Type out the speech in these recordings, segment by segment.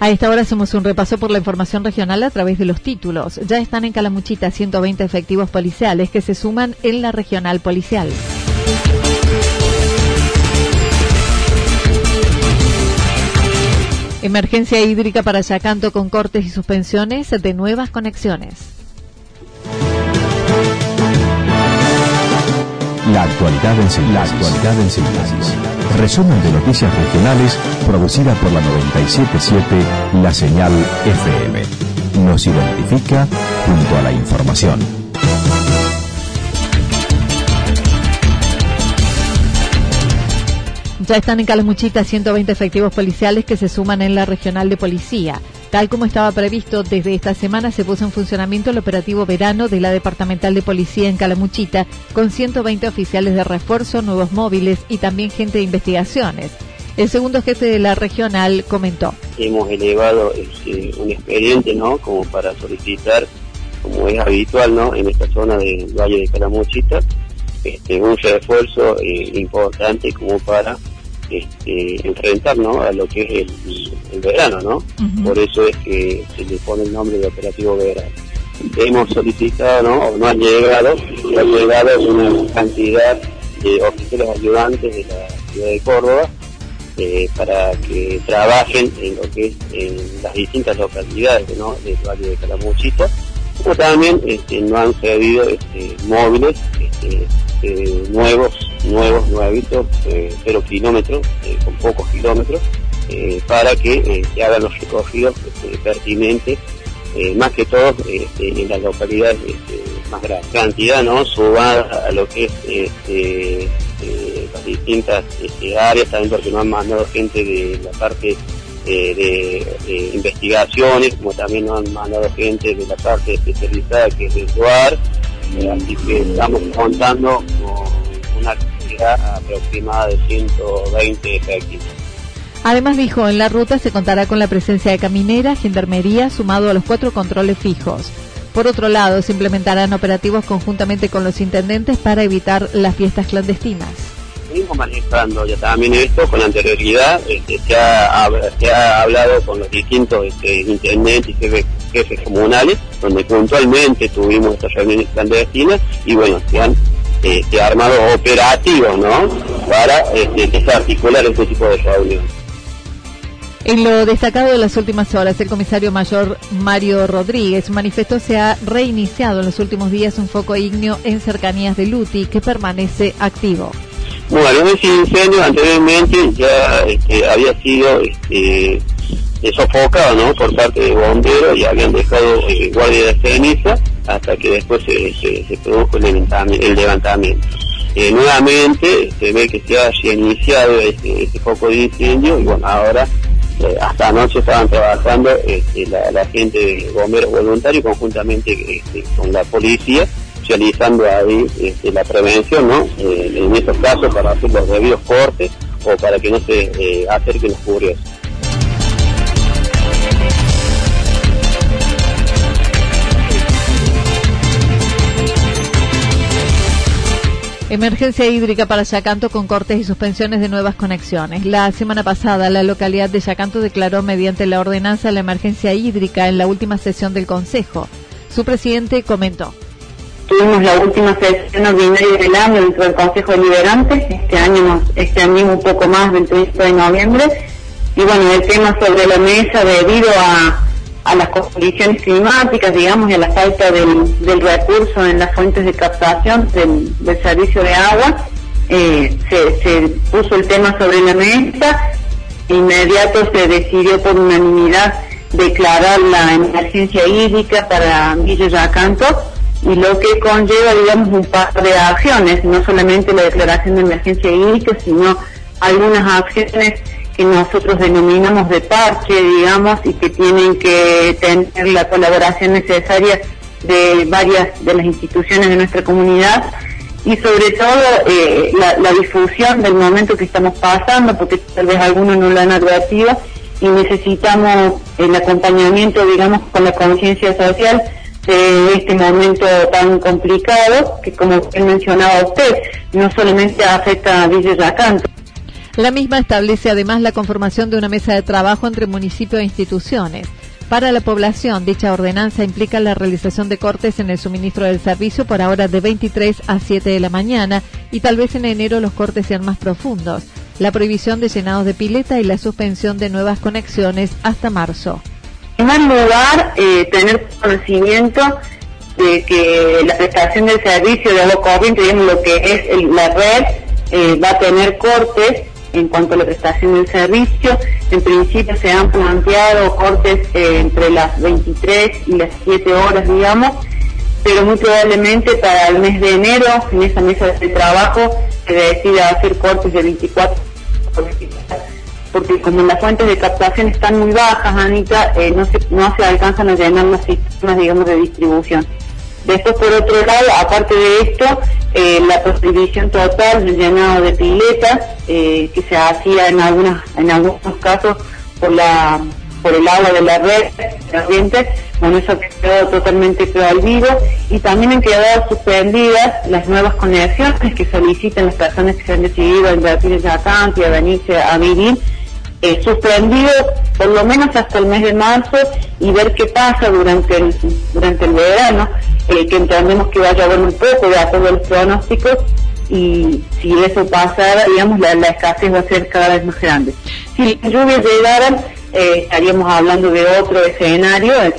A esta hora hacemos un repaso por la información regional a través de los títulos. Ya están en Calamuchita 120 efectivos policiales que se suman en la regional policial. Emergencia hídrica para Yacanto con cortes y suspensiones de nuevas conexiones. La actualidad en síntesis. Resumen de noticias regionales producida por la 977 La Señal FM. Nos identifica junto a la información. Ya están en Calamuchita 120 efectivos policiales que se suman en la regional de policía. Tal como estaba previsto, desde esta semana se puso en funcionamiento el operativo verano de la Departamental de Policía en Calamuchita, con 120 oficiales de refuerzo, nuevos móviles y también gente de investigaciones. El segundo jefe de la regional comentó. Hemos elevado este, un expediente, ¿no? Como para solicitar, como es habitual, ¿no? En esta zona del Valle de Calamuchita, este, un refuerzo eh, importante como para este, enfrentar ¿no? a lo que es el, verano, ¿no? Por eso es que se le pone el nombre de operativo verano. Hemos solicitado, ¿no? O no han llegado, ha llegado una cantidad de oficiales ayudantes de la ciudad de Córdoba eh, para que trabajen en lo que es en las distintas localidades ¿no? del Valle de Calamuchita, como también este, no han servido este, móviles este, eh, nuevos, nuevos, nuevitos, eh, cero kilómetros, eh, con pocos kilómetros, para que se hagan los recorridos este, pertinentes, más que todo este, en las localidades este, más grandes. Cantidad, ¿no? Suba a lo que es las distintas áreas, también porque no han mandado gente de la parte de, investigaciones, como también nos han mandado gente de la parte especializada que es el lugar así que estamos contando con una actividad aproximada de 120 efectivos. Además dijo, en la ruta se contará con la presencia de camineras, gendarmería, sumado a los cuatro controles fijos. Por otro lado, se implementarán operativos conjuntamente con los intendentes para evitar las fiestas clandestinas. Venimos manejando ya también esto con anterioridad, este, se, ha, hablado con los distintos este, intendentes y jefes jefes comunales, donde puntualmente tuvimos estas reuniones clandestinas y bueno, se han eh, armado operativos, ¿no? Para este, desarticular este tipo de reuniones. En lo destacado de las últimas horas, el comisario mayor Mario Rodríguez manifestó se ha reiniciado en los últimos días un foco ígneo en cercanías de Luti que permanece activo. Bueno, ese incendio anteriormente ya este, había sido este, sofocado ¿no? por parte de bomberos y habían dejado eh, guardia de ceniza hasta que después se, se, produjo el levantamiento. Eh, nuevamente se ve que se ha iniciado este foco de incendio y bueno, ahora eh, hasta anoche estaban trabajando este, la, gente de bomberos voluntarios conjuntamente este, con la policía realizando ahí este, la prevención, ¿no? en estos casos para hacer los debidos cortes o para que no se acerquen los curiosos. Emergencia hídrica para Yacanto con cortes y suspensiones de nuevas conexiones. La semana pasada, la localidad de Yacanto declaró mediante la ordenanza la emergencia hídrica en la última sesión del Consejo. Su presidente comentó. tuvimos la última sesión ordinaria del año dentro del Consejo Deliberante, este año nos extendimos un poco más del 30 de noviembre, y bueno, el tema sobre la mesa debido a, las condiciones climáticas, digamos, y a la falta del, recurso en las fuentes de captación del, servicio de agua, eh, se, se puso el tema sobre la mesa, inmediato se decidió por unanimidad declarar la emergencia hídrica para Villa Yacanto, y lo que conlleva, digamos, un par de acciones, no solamente la declaración de emergencia hídrica, sino algunas acciones que nosotros denominamos de parche, digamos, y que tienen que tener la colaboración necesaria de varias de las instituciones de nuestra comunidad y sobre todo eh, la, difusión del momento que estamos pasando, porque tal vez algunos no lo han advertido y necesitamos el acompañamiento, digamos, con la conciencia social de este momento tan complicado que como mencionaba usted, no solamente afecta a Villa Yacanto. La misma establece además la conformación de una mesa de trabajo entre municipios e instituciones. Para la población, dicha ordenanza implica la realización de cortes en el suministro del servicio por ahora de 23 a 7 de la mañana y tal vez en enero los cortes sean más profundos. La prohibición de llenados de pileta y la suspensión de nuevas conexiones hasta marzo. En primer lugar, eh, tener conocimiento de que la prestación del servicio de agua corriente, digamos lo que es la red, eh, va a tener cortes en cuanto a la prestación del servicio. En principio se han planteado cortes eh, entre las 23 y las 7 horas, digamos, pero muy probablemente para el mes de enero, en esa mesa de trabajo, se decida hacer cortes de 24 porque como las fuentes de captación están muy bajas, Anita, eh, no, se, no se alcanzan a llenar los sistemas, digamos, de distribución. Después, por otro lado, aparte de esto, eh, la prohibición total del llenado de piletas, eh, que se hacía en, algunas, en algunos casos por la por el agua de la red corriente, bueno, eso quedó totalmente prohibido. Y también han quedado suspendidas las nuevas conexiones que solicitan las personas que se han decidido invertir en Yacante y a venirse a vivir eh, suspendido por lo menos hasta el mes de marzo y ver qué pasa durante el, durante el verano, eh, que entendemos que vaya a haber un poco de acuerdo a los pronósticos y si eso pasa, digamos, la, escasez va a ser cada vez más grande. Si las lluvias llegaran, eh, estaríamos hablando de otro escenario, eh,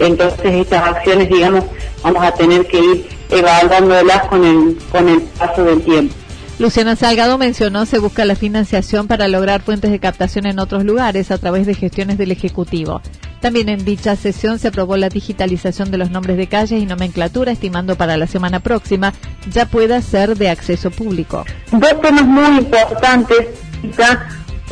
entonces estas acciones, digamos, vamos a tener que ir evaluándolas con el, con el paso del tiempo. Luciana Salgado mencionó se busca la financiación para lograr fuentes de captación en otros lugares a través de gestiones del Ejecutivo. También en dicha sesión se aprobó la digitalización de los nombres de calles y nomenclatura, estimando para la semana próxima ya pueda ser de acceso público. Dos temas muy importantes.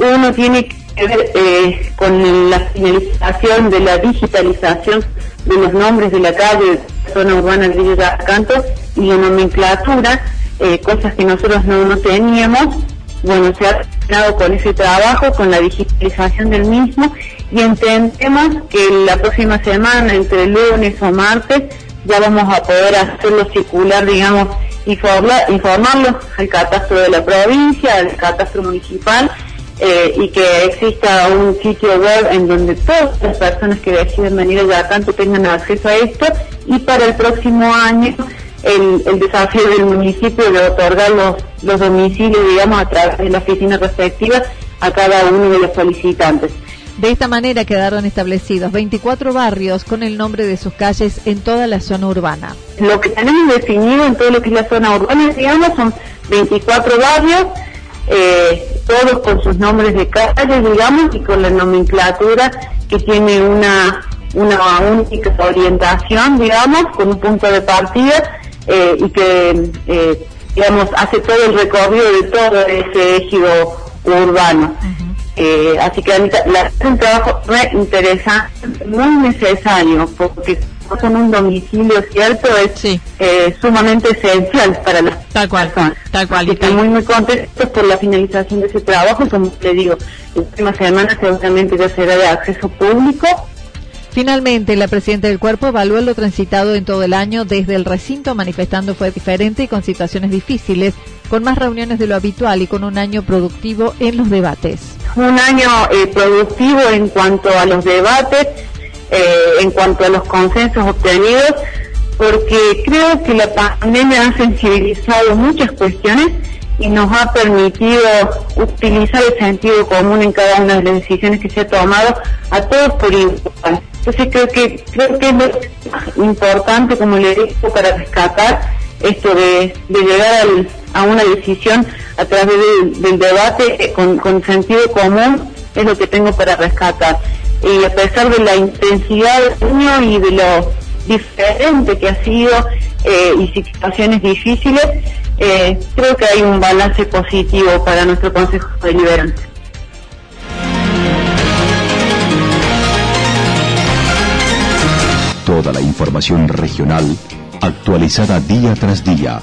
Uno tiene que ver eh, con la finalización de la digitalización de los nombres de la calle, zona urbana de Canto y la nomenclatura eh, cosas que nosotros no, teníamos. Bueno, se ha terminado con ese trabajo, con la digitalización del mismo y entendemos que la próxima semana, entre lunes o martes, ya vamos a poder hacerlo circular, digamos, informar, informarlo al catastro de la provincia, al catastro municipal eh, y que exista un sitio web en donde todas las personas que deciden venir allá tanto tengan acceso a esto y para el próximo año el, desafío del municipio de otorgar los, los domicilios, digamos, a través de la oficina respectiva a cada uno de los solicitantes. De esta manera quedaron establecidos 24 barrios con el nombre de sus calles en toda la zona urbana. Lo que tenemos definido en todo lo que es la zona urbana, digamos, son 24 barrios, eh, todos con sus nombres de calles, digamos, y con la nomenclatura que tiene una, una única orientación, digamos, con un punto de partida eh, y que, eh, digamos, hace todo el recorrido de todo ese ejido urbano. Eh, así que la, es un trabajo re interesante, muy necesario, porque con un domicilio cierto es sumamente esencial para las tal cual, personas. Tal cual. Y muy, muy contento por la finalización de ese trabajo. Como le digo, la última semana seguramente ya será de acceso público Finalmente, la presidenta del cuerpo evaluó lo transitado en todo el año desde el recinto, manifestando fue diferente y con situaciones difíciles, con más reuniones de lo habitual y con un año productivo en los debates. Un año eh, productivo en cuanto a los debates, eh, en cuanto a los consensos obtenidos, porque creo que la pandemia ha sensibilizado muchas cuestiones y nos ha permitido utilizar el sentido común en cada una de las decisiones que se ha tomado a todos por igual. Entonces creo que creo que es importante, como le digo, para rescatar esto de, llegar a una decisión a través del, debate con, sentido común es lo que tengo para rescatar. Y a pesar de la intensidad del año y de lo diferente que ha sido eh, y situaciones difíciles, eh, creo que hay un balance positivo para nuestro Consejo Deliberante. Toda la información regional actualizada día tras día.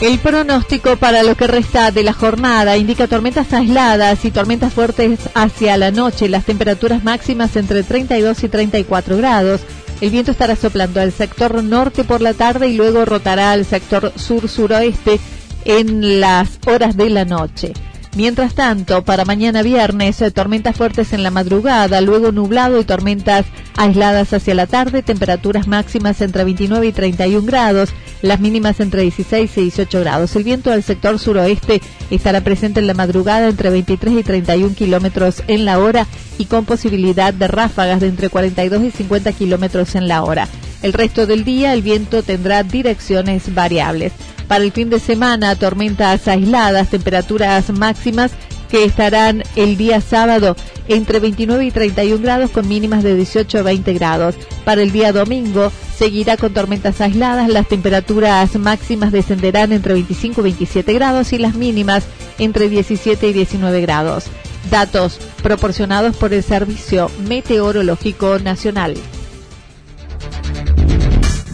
El pronóstico para lo que resta de la jornada indica tormentas aisladas y tormentas fuertes hacia la noche, las temperaturas máximas entre 32 y 34 grados. El viento estará soplando al sector norte por la tarde y luego rotará al sector sur-suroeste en las horas de la noche. Mientras tanto, para mañana viernes, eh, tormentas fuertes en la madrugada, luego nublado y tormentas aisladas hacia la tarde, temperaturas máximas entre 29 y 31 grados, las mínimas entre 16 y 18 grados. El viento del sector suroeste estará presente en la madrugada entre 23 y 31 kilómetros en la hora y con posibilidad de ráfagas de entre 42 y 50 kilómetros en la hora. El resto del día el viento tendrá direcciones variables. Para el fin de semana, tormentas aisladas, temperaturas máximas que estarán el día sábado entre 29 y 31 grados con mínimas de 18 a 20 grados. Para el día domingo seguirá con tormentas aisladas, las temperaturas máximas descenderán entre 25 y 27 grados y las mínimas entre 17 y 19 grados. Datos proporcionados por el Servicio Meteorológico Nacional.